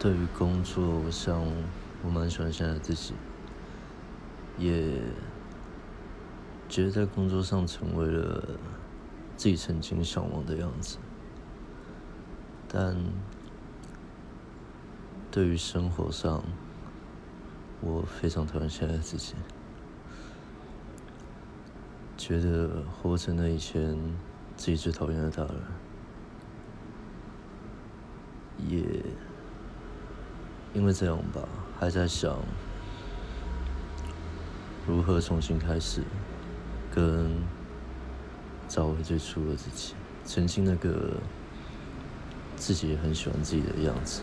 对于工作，我想我蛮喜欢现在的自己，也觉得在工作上成为了自己曾经向往的样子。但对于生活上，我非常讨厌现在的自己，觉得活成了以前自己最讨厌的大人，也。因为这样吧，还在想如何重新开始，跟找回最初的自己，曾经那个自己也很喜欢自己的样子。